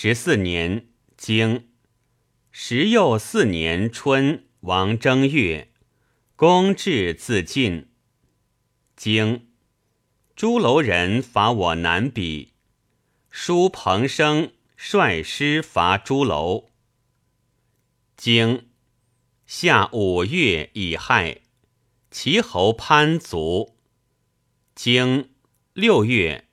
十四年，经十又四年春，王正月，公至自尽。经朱楼人伐我南鄙，叔彭生率师伐朱楼。经夏五月乙亥，齐侯潘卒。经六月。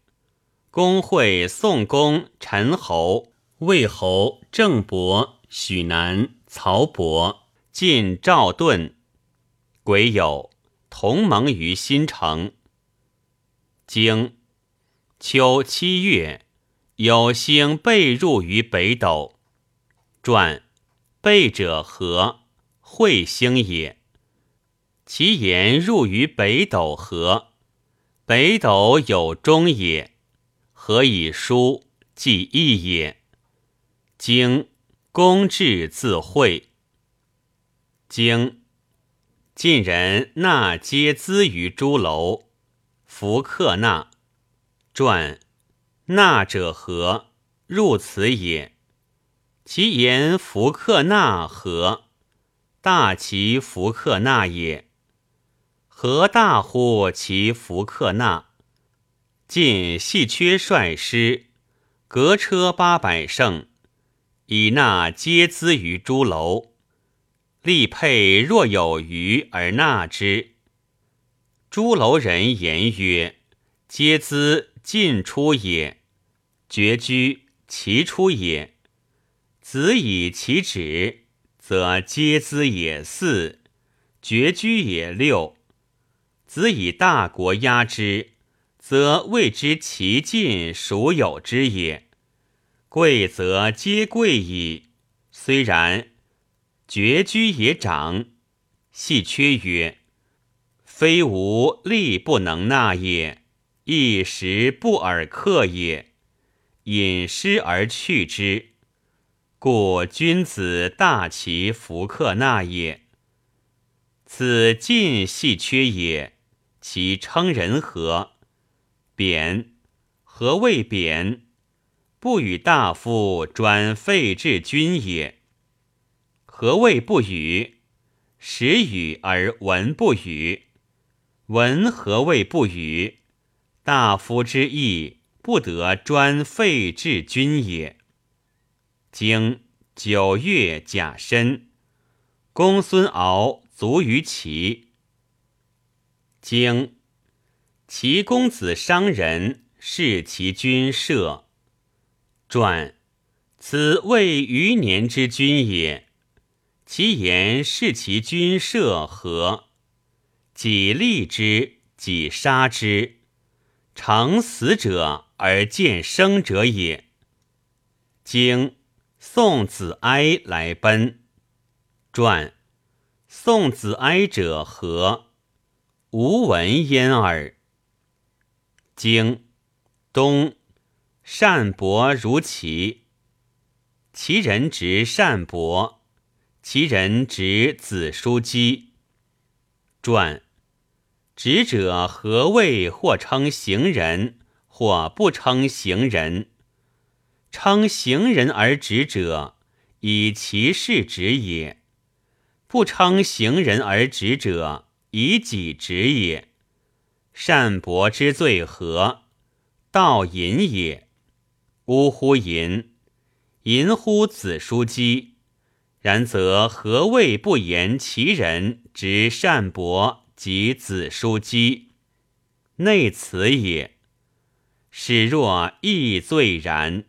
公会宋公、陈侯、魏侯、郑伯、许南、曹伯晋赵盾，癸酉，同盟于新城。经秋七月，有星被入于北斗。传背者何？彗星也。其言入于北斗何？北斗有终也。何以书即义也？经公至自会。经晋人纳皆资于诸楼。弗克纳传纳者何？入此也。其言弗克纳何？大其弗克纳也。何大乎其弗克纳？晋系缺率师，革车八百乘，以纳皆资于诸楼。立佩若有余而纳之。诸楼人言曰：“皆资进出也，绝居其出也。子以其止，则皆资也四，绝居也六。子以大国压之。”则谓之其进孰有之也？贵则皆贵矣。虽然，绝居也长。细缺曰：非无力不能纳也，一时不尔克也。引失而去之，故君子大其弗克纳也。此尽细缺也，其称人何？贬，何谓贬？不与大夫转废治君也。何谓不与？时与而闻不与。闻何谓不与？大夫之意不得专废治君也。经九月甲申，公孙敖卒于齐。经。其公子商人是其君社。传，此谓余年之君也。其言是其君社何？己立之，己杀之，成死者而见生者也。经宋子哀来奔。传，宋子哀者何？无闻焉耳。经东善伯如其，其人执善伯，其人执子叔姬。传执者何谓？或称行人，或不称行人。称行人而执者，以其事执也；不称行人而执者，以己执也。善伯之罪何？盗淫也。呜呼吟，吟乎子叔姬！然则何谓不言其人之善伯及子叔姬？内此也。使若亦罪然。